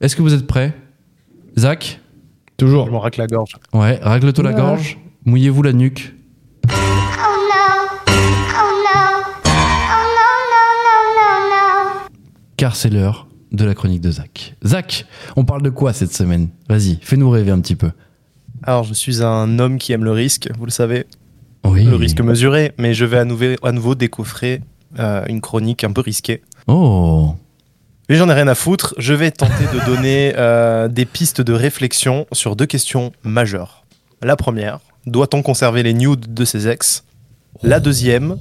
Est-ce que vous êtes prêts? Zach? Je Toujours. m'en racle la gorge. Ouais, règle-toi la gorge, mouillez-vous la nuque. Car c'est l'heure de la chronique de Zach. Zach, on parle de quoi cette semaine? Vas-y, fais-nous rêver un petit peu. Alors, je suis un homme qui aime le risque, vous le savez, Oui. le risque mesuré, mais je vais à nouveau, à nouveau décoffrer euh, une chronique un peu risquée. Oh. Mais j'en ai rien à foutre, je vais tenter de donner euh, des pistes de réflexion sur deux questions majeures. La première, doit-on conserver les nudes de ses ex? La deuxième,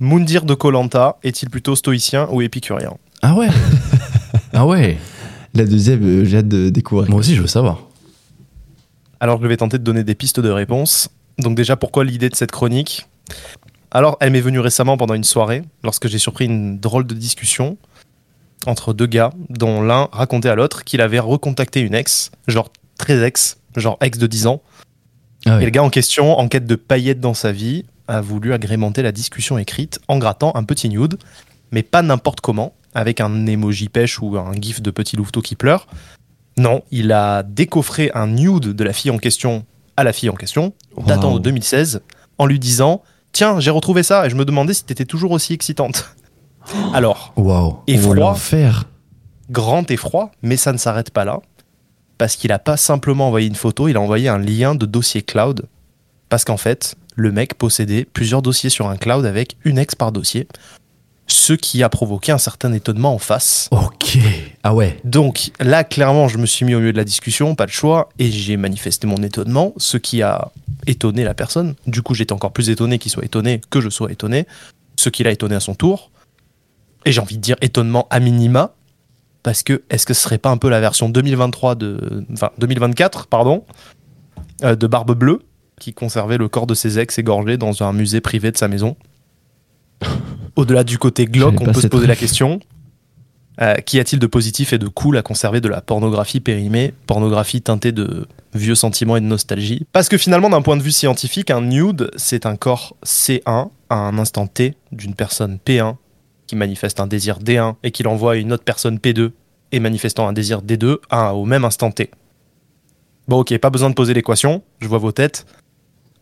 Moundir de Colanta est-il plutôt stoïcien ou épicurien? Ah ouais Ah ouais La deuxième, euh, j'ai hâte de découvrir. Moi aussi, je veux savoir. Alors, je vais tenter de donner des pistes de réponse. Donc, déjà, pourquoi l'idée de cette chronique? Alors, elle m'est venue récemment pendant une soirée, lorsque j'ai surpris une drôle de discussion entre deux gars, dont l'un racontait à l'autre qu'il avait recontacté une ex, genre très ex, genre ex de 10 ans. Ah Et le gars en question, en quête de paillettes dans sa vie, a voulu agrémenter la discussion écrite en grattant un petit nude, mais pas n'importe comment, avec un emoji pêche ou un gif de petit louveteau qui pleure. Non, il a décoffré un nude de la fille en question à la fille en question, datant de 2016, en lui disant Tiens, j'ai retrouvé ça et je me demandais si t'étais toujours aussi excitante. Alors, Waouh. Effroi. Oh, l'enfer. grand effroi, mais ça ne s'arrête pas là. Parce qu'il n'a pas simplement envoyé une photo, il a envoyé un lien de dossier cloud. Parce qu'en fait, le mec possédait plusieurs dossiers sur un cloud avec une ex par dossier. Ce qui a provoqué un certain étonnement en face. Ok. Ah ouais. Donc là, clairement, je me suis mis au milieu de la discussion, pas de choix, et j'ai manifesté mon étonnement, ce qui a étonné la personne. Du coup, j'étais encore plus étonné qu'il soit étonné que je sois étonné, ce qui l'a étonné à son tour. Et j'ai envie de dire étonnement à minima, parce que est-ce que ce serait pas un peu la version 2023 de, enfin 2024, pardon, euh, de Barbe Bleue, qui conservait le corps de ses ex égorgés dans un musée privé de sa maison? Au-delà du côté glauque, on peut se poser la question euh, qu'y a-t-il de positif et de cool à conserver de la pornographie périmée, pornographie teintée de vieux sentiments et de nostalgie? Parce que finalement, d'un point de vue scientifique, un nude, c'est un corps C1 à un instant T d'une personne P1 qui manifeste un désir D1 et qui l'envoie à une autre personne P2 et manifestant un désir D2 à, au même instant T. Bon, ok, pas besoin de poser l'équation, je vois vos têtes.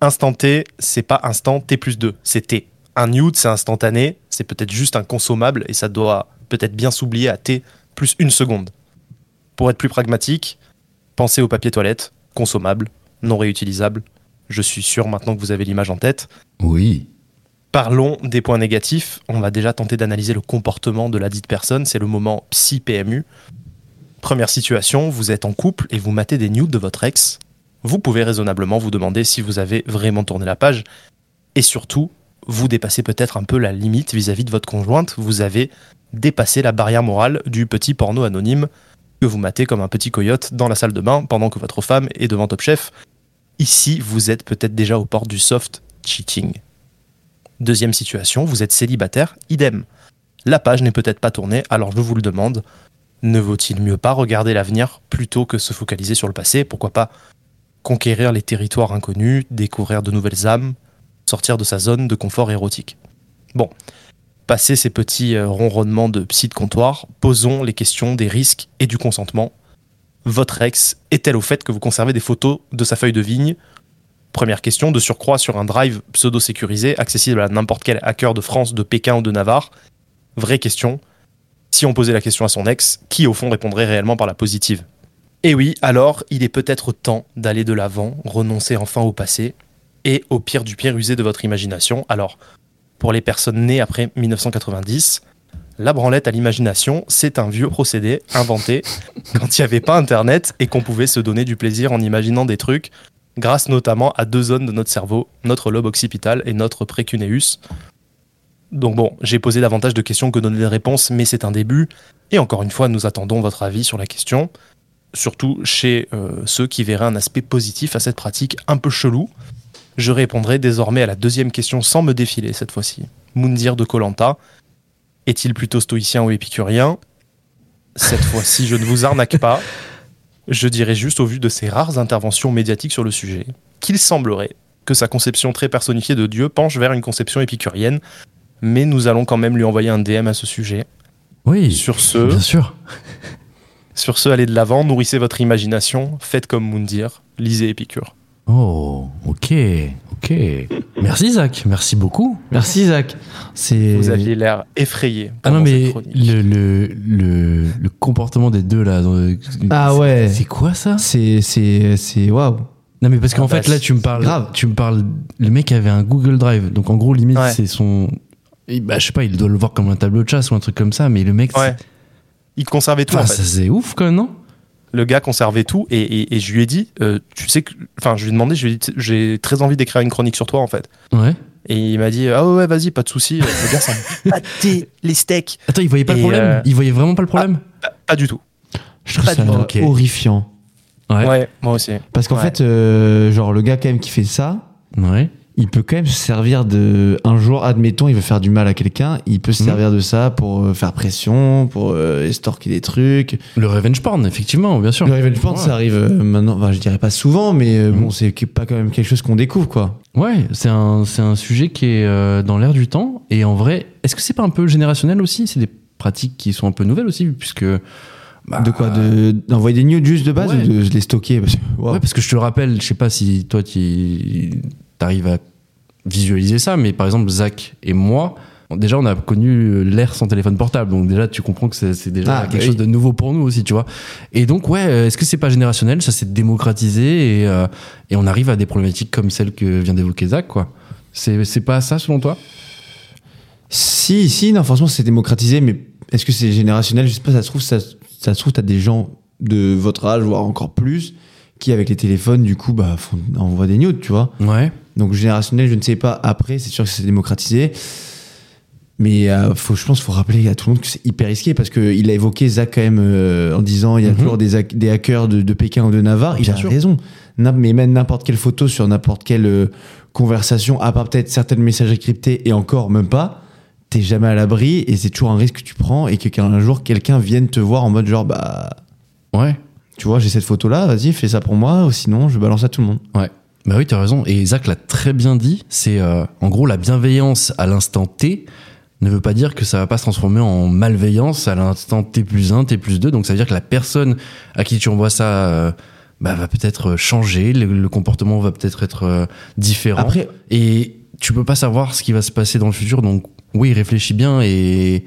Instant T, c'est pas instant T plus 2, c'est T. Un nude, c'est instantané, c'est peut-être juste un consommable et ça doit peut-être bien s'oublier à T plus une seconde. Pour être plus pragmatique, pensez au papier toilette, consommable, non réutilisable. Je suis sûr maintenant que vous avez l'image en tête. Oui. Parlons des points négatifs. On va déjà tenter d'analyser le comportement de la dite personne. C'est le moment psy-PMU. Première situation, vous êtes en couple et vous matez des nudes de votre ex. Vous pouvez raisonnablement vous demander si vous avez vraiment tourné la page. Et surtout, vous dépassez peut-être un peu la limite vis-à-vis de votre conjointe. Vous avez dépassé la barrière morale du petit porno anonyme que vous matez comme un petit coyote dans la salle de bain pendant que votre femme est devant Top Chef. Ici, vous êtes peut-être déjà aux portes du soft cheating. Deuxième situation, vous êtes célibataire, idem. La page n'est peut-être pas tournée, alors je vous le demande, ne vaut-il mieux pas regarder l'avenir plutôt que se focaliser sur le passé? Pourquoi pas conquérir les territoires inconnus, découvrir de nouvelles âmes, sortir de sa zone de confort érotique? Bon, passé ces petits euh, ronronnements de psy de comptoir, posons les questions des risques et du consentement. Votre ex est-elle au fait que vous conservez des photos de sa feuille de vigne Première question, de surcroît sur un drive pseudo-sécurisé, accessible à n'importe quel hacker de France, de Pékin ou de Navarre? Vraie question, si on posait la question à son ex, qui au fond répondrait réellement par la positive? Et oui, alors il est peut-être temps d'aller de l'avant, renoncer enfin au passé, et au pire du pire user de votre imagination. Alors, pour les personnes nées après 1990, la branlette à l'imagination, c'est un vieux procédé inventé quand il n'y avait pas Internet et qu'on pouvait se donner du plaisir en imaginant des trucs grâce notamment à deux zones de notre cerveau, notre lobe occipital et notre précuneus. Donc bon, j'ai posé davantage de questions que donné de réponses, mais c'est un début. Et encore une fois, nous attendons votre avis sur la question, surtout chez euh, ceux qui verraient un aspect positif à cette pratique un peu chelou. Je répondrai désormais à la deuxième question sans me défiler cette fois-ci. Moundir de Colanta. Est-il plutôt stoïcien ou épicurien? Cette fois-ci, je ne vous arnaque pas. Je dirais juste, au vu de ses rares interventions médiatiques sur le sujet, qu'il semblerait que sa conception très personnifiée de Dieu penche vers une conception épicurienne, mais nous allons quand même lui envoyer un DM à ce sujet. Oui. Sur ce, Bien sûr. Sur ce, allez de l'avant, nourrissez votre imagination, faites comme Moundir, lisez Épicure. Oh, ok, ok. Merci Zach, merci beaucoup. Merci Zach. C'est. Vous aviez l'air effrayé. Ah non, mais chronique. le, le, le, le comportement des deux là. Ah c'est- ouais. C'est quoi ça? C'est. C'est. C'est. Waouh. Non, mais parce qu'en Ah bah, fait, là, tu me parles. grave. Tu me parles. Le mec avait un Google Drive. Donc, en gros, limite, Ouais. c'est son. bah, je sais pas, il doit le voir comme un tableau de chasse ou un truc comme ça, mais le mec. Ouais. Il conservait tout Enfin, en fait. ça, c'est ouf quand même, non? Le gars conservait tout et, et- et je lui ai dit, euh, tu sais que, enfin, je lui ai demandé, je lui ai dit, j'ai très envie d'écrire une chronique sur toi en fait. Ouais. Et il m'a dit, ah ouais, vas-y, pas de souci. Le gars, ça les steaks. Attends, il voyait pas le Et, problème euh, Il voyait vraiment pas le problème Pas, pas du tout. Je trouve Pas ça horrifiant. Ouais. Ouais, moi aussi. Parce qu'en Ouais. fait, euh, genre, le gars, quand même, qui fait ça, Ouais. Il peut quand même se servir de. Un jour, admettons, il veut faire du mal à quelqu'un, il peut se Mhm. servir de ça pour euh, faire pression, pour euh, estorquer des trucs. Le revenge porn, effectivement, bien sûr. Le revenge porn, Ouais. ça arrive euh, maintenant, enfin, je dirais pas souvent, mais Mhm. bon, c'est que- pas quand même quelque chose qu'on découvre, quoi. Ouais, c'est un, c'est un sujet qui est dans l'air du temps. Et en vrai, est-ce que c'est pas un peu générationnel aussi? C'est des pratiques qui sont un peu nouvelles aussi, puisque. bah, de quoi? De- D'envoyer des news juste de base Ouais. ou de les stocker? Parce. Ouais, parce que je te rappelle, je sais pas si toi tu arrives à visualiser ça, mais par exemple, Zach et moi, déjà on a connu l'ère sans téléphone portable, donc déjà tu comprends que c'est déjà Ah, bah quelque oui. chose de nouveau pour nous aussi, tu vois. Et donc, ouais, euh, est-ce que c'est pas générationnel Ça s'est démocratisé et, euh, et on arrive à des problématiques comme celle que vient d'évoquer Zach, quoi? C'est c'est pas ça selon toi? Si, si, non, franchement, c'est démocratisé, mais est-ce que c'est générationnel? Je sais pas, ça se trouve, ça, ça se trouve, t'as des gens de votre âge, voire encore plus, qui, avec les téléphones, du coup, bah, font, envoient des nudes, tu vois? Ouais. Donc, générationnel, je ne sais pas. Après, c'est sûr que c'est démocratisé. Mais euh, faut, je pense qu'il faut rappeler à tout le monde que c'est hyper risqué parce qu'il a évoqué Zach quand même euh, en disant il y a Mhm. toujours des, hack- des hackers de, de Pékin ou de Navarre. Il Bien a sûr. raison. Mais même n'importe quelle photo sur n'importe quelle euh, conversation, à part peut-être certaines messageries cryptées et encore même pas, t'es jamais à l'abri et c'est toujours un risque que tu prends et que qu'un jour quelqu'un vienne te voir en mode genre bah Ouais. tu vois j'ai cette photo là, vas-y fais ça pour moi ou sinon je balance à tout le monde. Ouais. Bah oui, t'as raison. Et Zach l'a très bien dit. C'est euh, en gros la bienveillance à l'instant T ne veut pas dire que ça va pas se transformer en malveillance à l'instant T plus 1, T plus 2. Donc ça veut dire que la personne à qui tu envoies ça euh, bah, va peut-être changer, le, le comportement va peut-être être euh, différent. Après Et tu peux pas savoir ce qui va se passer dans le futur. Donc oui, réfléchis bien et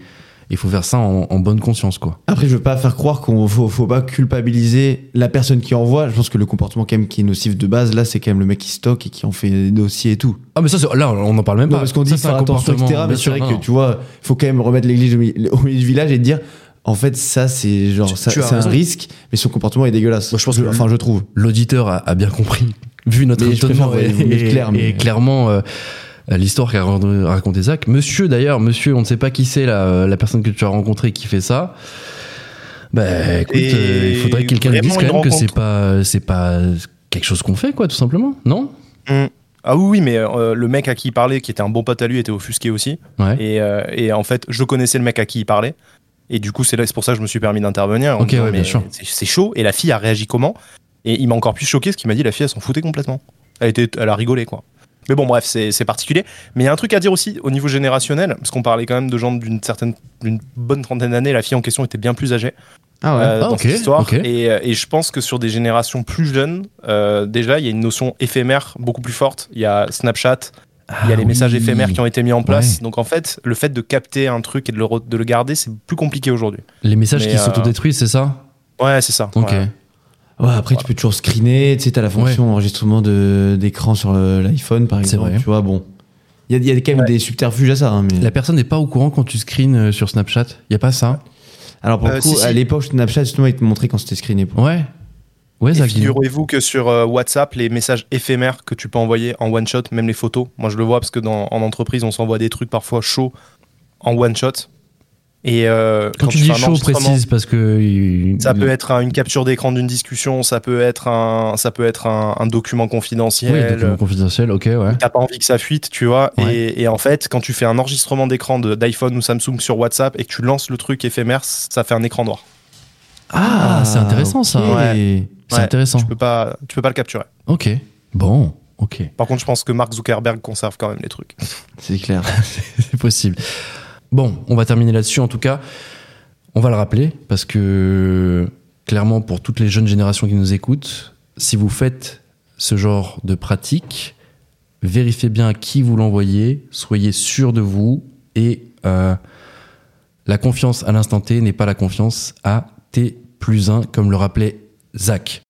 il faut faire ça en, en bonne conscience, quoi. Après, je veux pas faire croire qu'on faut, faut pas culpabiliser la personne qui envoie. Je pense que le comportement quand même qui est nocif de base, là, c'est quand même le mec qui stocke et qui en fait des dossiers et tout. Ah mais ça, là, on n'en parle même Non, pas. parce qu'on dit Ça, un attention, etc. comportement, Mais c'est vrai non, que tu vois, il faut quand même remettre l'église au milieu du village et dire, en fait, ça, c'est genre, c'est un risque, mais son comportement est dégueulasse. Moi, je pense que- enfin, je trouve. l'auditeur a, a bien compris, vu notre Mais étonnement préfère, et, ouais, vous mettre clair, et- mais- et clairement euh, l'histoire qu'a ra- raconté Zach. Monsieur d'ailleurs, monsieur, on ne sait pas qui c'est la, la personne que tu as rencontrée qui fait ça. Bah écoute, euh, il faudrait que quelqu'un dise quand même que c'est pas c'est pas quelque chose qu'on fait quoi, tout simplement, non? Mm. Ah oui, oui, mais euh, le mec à qui il parlait, qui était un bon pote à lui, était offusqué aussi. Ouais. Et, euh, et en fait, je connaissais le mec à qui il parlait. Et du coup, c'est pour ça que je me suis permis d'intervenir. en Ok, disant, ouais, bien mais sûr. C'est c'est chaud. Et la fille a réagi comment? Et il m'a encore plus choqué, ce qu'il m'a dit, la fille, elle s'en foutait complètement. Elle, était, elle a rigolé, quoi. Mais bon, bref, c'est particulier. Mais il y a un truc à dire aussi au niveau générationnel, parce qu'on parlait quand même de gens d'une certaine, d'une bonne trentaine d'années. La fille en question était bien plus âgée Ah ouais. euh, Ah, dans ok, cette histoire. Et, euh, et je pense que sur des générations plus jeunes, euh, déjà, il y a une notion éphémère beaucoup plus forte. Il y a Snapchat, il y a les Ah messages oui. éphémères qui ont été mis en place. Ouais. Donc en fait, le fait de capter un truc et de le, re- de le garder, c'est plus compliqué aujourd'hui. Les messages Mais, qui euh, s'autodétruisent, c'est ça? Ouais, c'est ça. Ok. Ouais. Ouais, après, tu peux toujours screener. Tu sais, t'as la fonction enregistrement de- d'écran sur l'iPhone, par C'est exemple. vrai. Tu vois, bon. Il y a, il y a quand même Ouais. des subterfuges à ça. hein, mais... La personne n'est pas au courant quand tu screens euh, sur Snapchat. Y a pas ça? Alors, pour le Euh, coup, si, si. à l'époque, Snapchat, justement, il te montrait quand c'était screené. pour- Ouais. Ouais, figurez-vous que sur euh, WhatsApp, les messages éphémères que tu peux envoyer en one shot, même les photos, moi je le vois parce que dans, en entreprise, on s'envoie des trucs parfois chauds en one shot. Et euh, Quand, tu dis chaud, précise parce que Ça peut être un- une capture d'écran d'une discussion, ça peut être un, ça peut être un, un document confidentiel. Oui, document confidentiel, ok, ouais. T'as pas envie que ça fuite, tu vois. Ouais. Et, et en fait, quand tu fais un enregistrement d'écran d'iPhone ou Samsung sur WhatsApp et que tu lances le truc éphémère, ça fait un écran noir. Ah, c'est intéressant ça. Ouais. C'est Ouais, intéressant. Tu peux pas, tu peux pas le capturer. Ok. Bon, ok. Par contre, je pense que Mark Zuckerberg conserve quand même les trucs. C'est clair. C'est possible. Bon, on va terminer là-dessus en tout cas. On va le rappeler parce que clairement pour toutes les jeunes générations qui nous écoutent, si vous faites ce genre de pratique, vérifiez bien à qui vous l'envoyez, soyez sûr de vous et euh, la confiance à l'instant T n'est pas la confiance à T plus 1, comme le rappelait Zach.